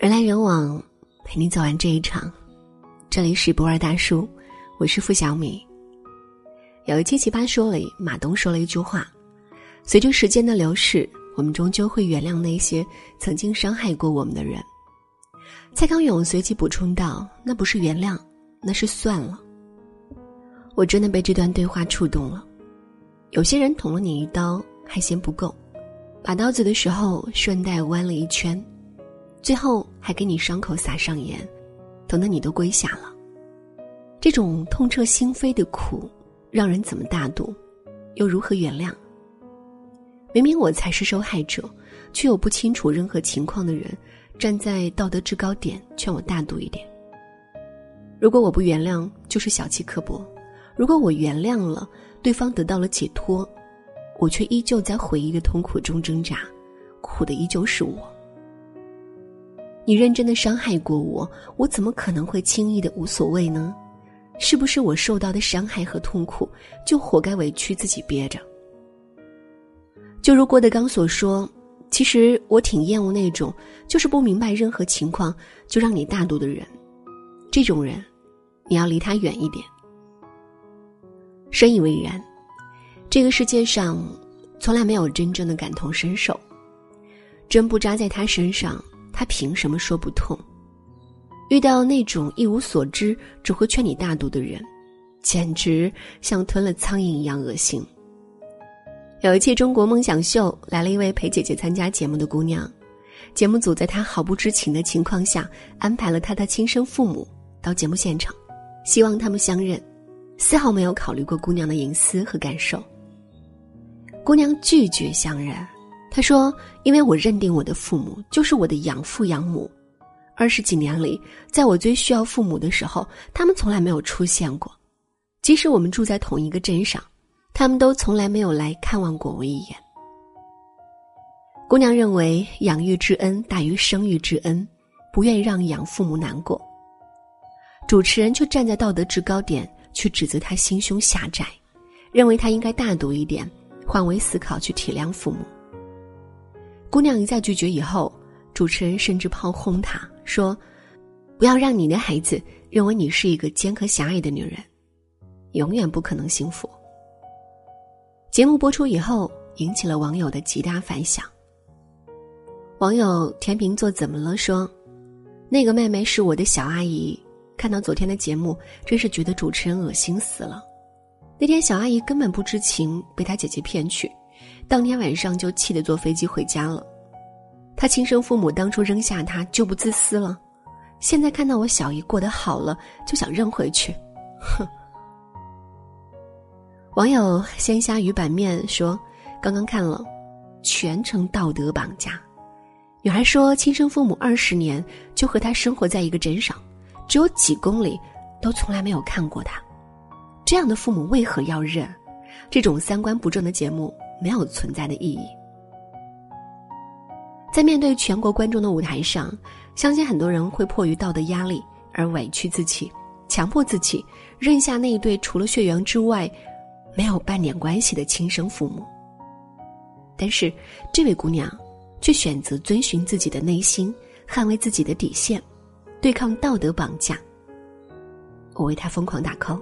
人来人往，陪你走完这一场。这里是博二大叔，我是付小米。有一期奇葩说里，马东说了一句话：“随着时间的流逝，我们终究会原谅那些曾经伤害过我们的人。”蔡康永随即补充道：“那不是原谅，那是算了。”我真的被这段对话触动了。有些人捅了你一刀还嫌不够，把刀子的时候顺带弯了一圈，最后还给你伤口撒上盐，疼得你都跪下了。这种痛彻心扉的苦，让人怎么大度，又如何原谅？明明我才是受害者，却有不清楚任何情况的人站在道德制高点劝我大度一点。如果我不原谅，就是小气刻薄；如果我原谅了，对方得到了解脱，我却依旧在回忆的痛苦中挣扎，苦的依旧是我。你认真的伤害过我，我怎么可能会轻易的无所谓呢？是不是我受到的伤害和痛苦，就活该委屈自己憋着？就如郭德纲所说，其实我挺厌恶那种就是不明白任何情况就让你大度的人，这种人，你要离他远一点。深以为然，这个世界上从来没有真正的感同身受。针不扎在他身上，他凭什么说不痛？遇到那种一无所知、只会劝你大度的人，简直像吞了苍蝇一样恶心。有一期《中国梦想秀》来了一位陪姐姐参加节目的姑娘，节目组在她毫不知情的情况下，安排了她的亲生父母到节目现场，希望他们相认。丝毫没有考虑过姑娘的隐私和感受。姑娘拒绝相认，他说：“因为我认定我的父母就是我的养父养母，二十几年里，在我最需要父母的时候，他们从来没有出现过。即使我们住在同一个镇上，他们都从来没有来看望过我一眼。”姑娘认为养育之恩大于生育之恩，不愿意让养父母难过。主持人却站在道德制高点。去指责他心胸狭窄，认为他应该大度一点，换位思考去体谅父母。姑娘一再拒绝以后，主持人甚至炮轰她说：“不要让你的孩子认为你是一个尖刻狭隘的女人，永远不可能幸福。”节目播出以后，引起了网友的极大反响。网友天秤座怎么了说：“那个妹妹是我的小阿姨。”看到昨天的节目，真是觉得主持人恶心死了。那天小阿姨根本不知情，被她姐姐骗去，当天晚上就气得坐飞机回家了。他亲生父母当初扔下他就不自私了，现在看到我小姨过得好了，就想扔回去，哼。网友鲜虾鱼板面说：“刚刚看了，全程道德绑架。女孩说，亲生父母二十年就和她生活在一个镇上。”只有几公里，都从来没有看过他，这样的父母为何要认？这种三观不正的节目没有存在的意义。在面对全国观众的舞台上，相信很多人会迫于道德压力而委屈自己，强迫自己认下那一对除了血缘之外没有半点关系的亲生父母。但是，这位姑娘却选择遵循自己的内心，捍卫自己的底线。对抗道德绑架，我为他疯狂打 call。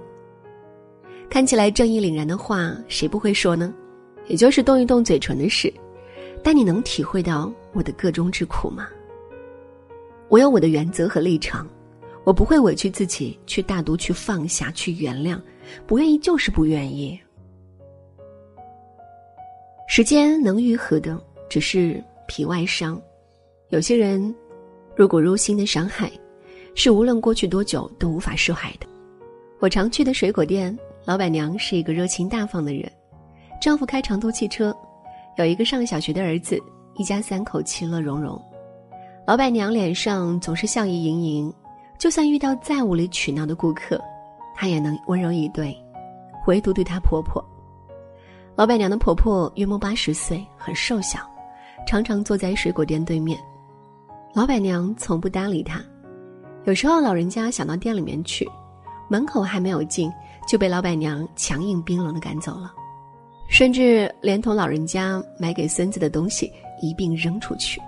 看起来正义凛然的话，谁不会说呢？也就是动一动嘴唇的事。但你能体会到我的个中之苦吗？我有我的原则和立场，我不会委屈自己去大度去放下去原谅，不愿意就是不愿意。时间能愈合的只是皮外伤，有些人如果入心的伤害。是无论过去多久都无法释怀的。我常去的水果店，老板娘是一个热情大方的人，丈夫开长途汽车，有一个上小学的儿子，一家三口其乐融融。老板娘脸上总是笑意盈盈，就算遇到再无理取闹的顾客，她也能温柔以对。唯独对她婆婆，老板娘的婆婆约莫八十岁，很瘦小，常常坐在水果店对面，老板娘从不搭理她。有时候老人家想到店里面去，门口还没有进，就被老板娘强硬冰冷的赶走了，甚至连同老人家买给孙子的东西一并扔出去。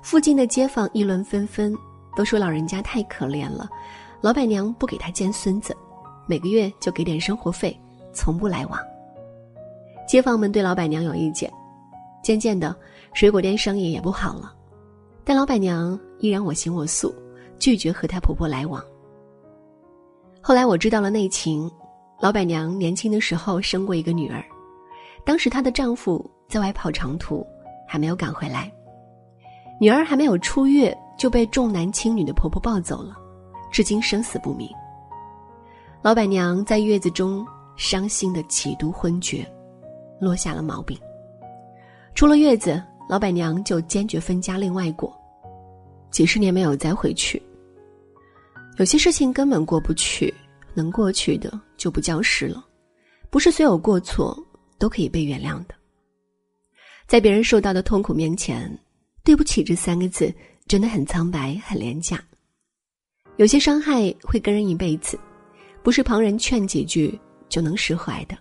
附近的街坊议论纷纷，都说老人家太可怜了，老板娘不给他见孙子，每个月就给点生活费，从不来往。街坊们对老板娘有意见，渐渐的，水果店生意也不好了，但老板娘依然我行我素，拒绝和她婆婆来往。后来我知道了内情，老板娘年轻的时候生过一个女儿，当时她的丈夫在外跑长途，还没有赶回来。女儿还没有出月就被重男轻女的婆婆抱走了，至今生死不明。老板娘在月子中伤心的几度昏厥，落下了毛病。出了月子，老板娘就坚决分家另外过，几十年没有再回去。有些事情根本过不去，能过去的就不叫事了，不是所有过错都可以被原谅的。在别人受到的痛苦面前。对不起这三个字真的很苍白，很廉价。有些伤害会跟人一辈子，不是旁人劝几句就能释怀的。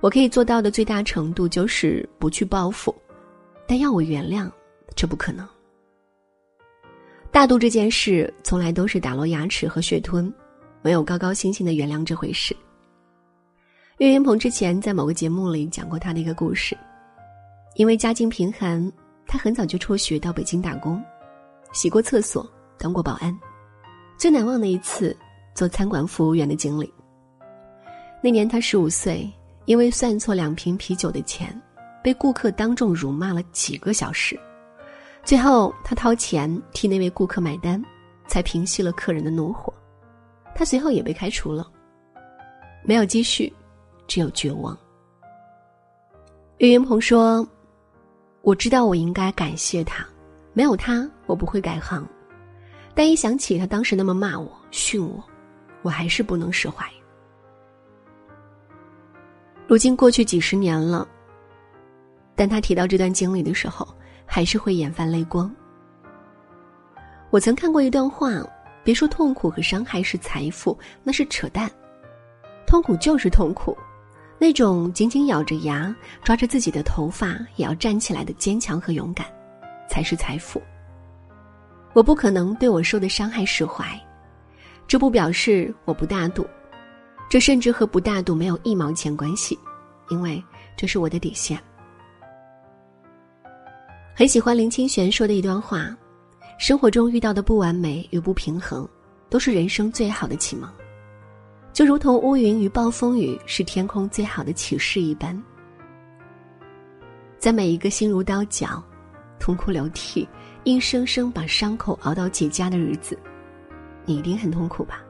我可以做到的最大程度就是不去报复，但要我原谅，这不可能。大度这件事从来都是打落牙齿和血吞，没有高高兴兴的原谅这回事。岳云鹏之前在某个节目里讲过他的一个故事，因为家境贫寒。他很早就辍学到北京打工，洗过厕所，当过保安。最难忘的一次，做餐馆服务员的经历。那年他十五岁，因为算错两瓶啤酒的钱，被顾客当众辱骂了几个小时。最后，他掏钱替那位顾客买单，才平息了客人的怒火。他随后也被开除了。没有积蓄，只有绝望。岳云鹏说。我知道我应该感谢他，没有他我不会改行，但一想起他当时那么骂我、训我，我还是不能释怀。如今过去几十年了，但他提到这段经历的时候，还是会眼泛泪光。我曾看过一段话，别说痛苦和伤害是财富，那是扯淡，痛苦就是痛苦。那种紧紧咬着牙抓着自己的头发也要站起来的坚强和勇敢，才是财富。我不可能对我受的伤害释怀，这不表示我不大度，这甚至和不大度没有一毛钱关系，因为这是我的底线。很喜欢林清玄说的一段话：生活中遇到的不完美与不平衡，都是人生最好的启蒙。就如同乌云与暴风雨是天空最好的启示一般，在每一个心如刀绞、痛哭流涕、硬生生把伤口熬到结痂的日子，你一定很痛苦吧？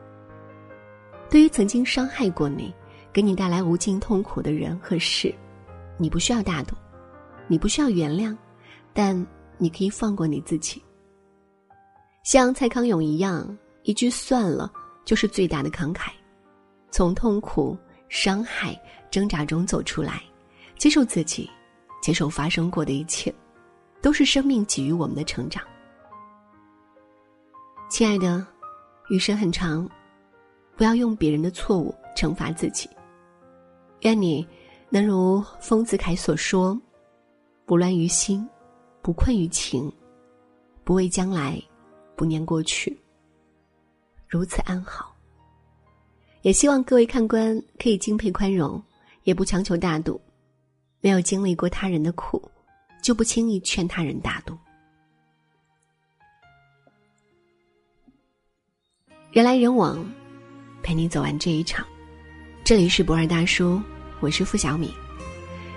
对于曾经伤害过你、给你带来无尽痛苦的人和事，你不需要大度，你不需要原谅，但你可以放过你自己。像蔡康永一样，一句“算了”就是最大的慷慨。从痛苦、伤害、挣扎中走出来，接受自己，接受发生过的一切，都是生命给予我们的成长。亲爱的，余生很长，不要用别人的错误惩罚自己。愿你能如丰子恺所说：“不乱于心，不困于情，不畏将来，不念过去。”如此安好。也希望各位看官可以敬佩宽容，也不强求大度。没有经历过他人的苦，就不轻易劝他人大度。人来人往，陪你走完这一场。这里是不二大叔，我是付小米。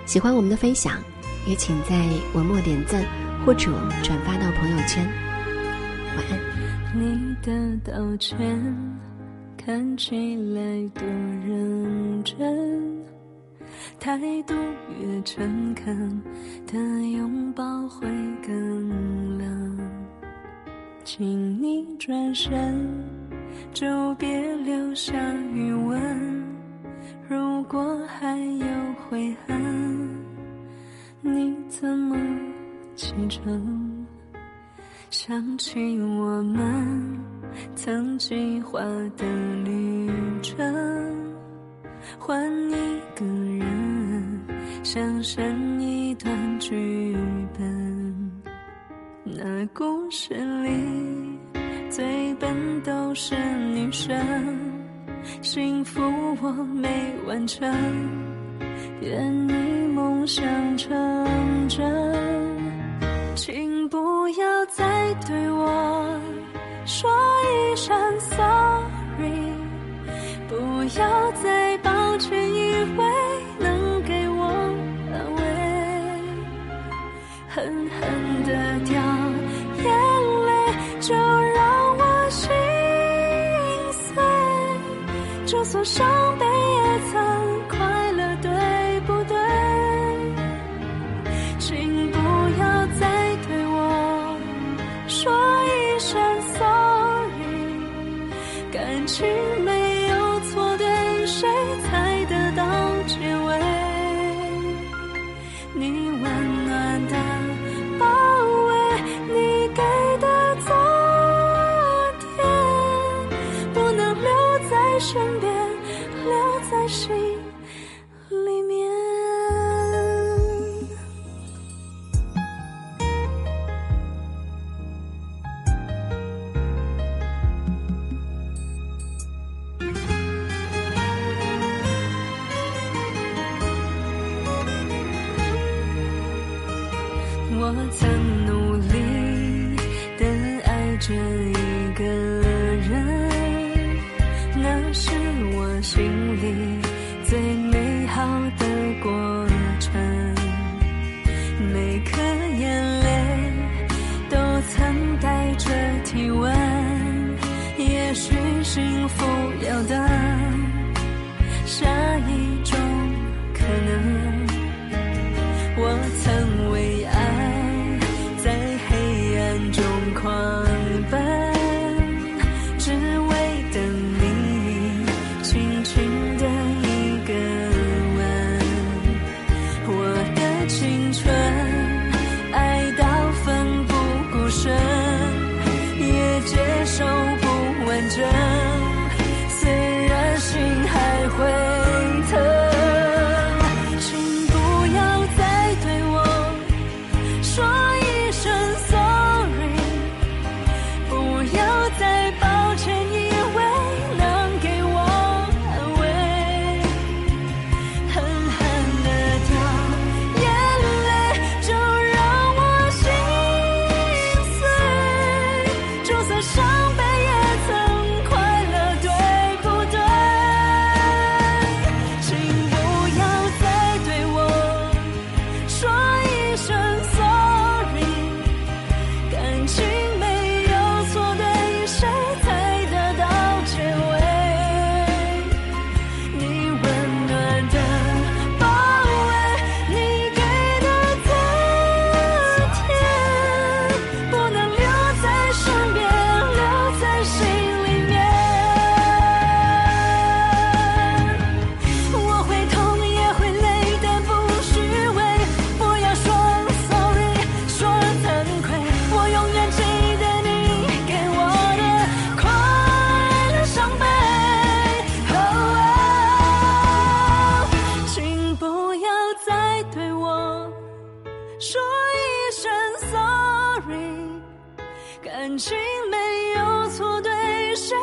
喜欢我们的分享，也请在文末点赞或者转发到朋友圈。你的道歉。看起来多认真，态度越诚恳的拥抱会更冷。请你转身，就别留下余温。如果还有悔恨，你怎么启程？想起我们曾计划的旅程，换一个人，想删一段剧本。那故事里最笨都是女生，幸福我没完成，愿你梦想成真。不要再对我说一声 sorry 不要再抱歉以为能给我安慰。狠狠的掉眼泪就让我心碎。就算伤悲我曾努力的爱着一个人那是我心里最美好的过程？每颗眼泪都曾带着体温也许幸福要等下一种可能。再对我说一声 sorry 感情没有错对谁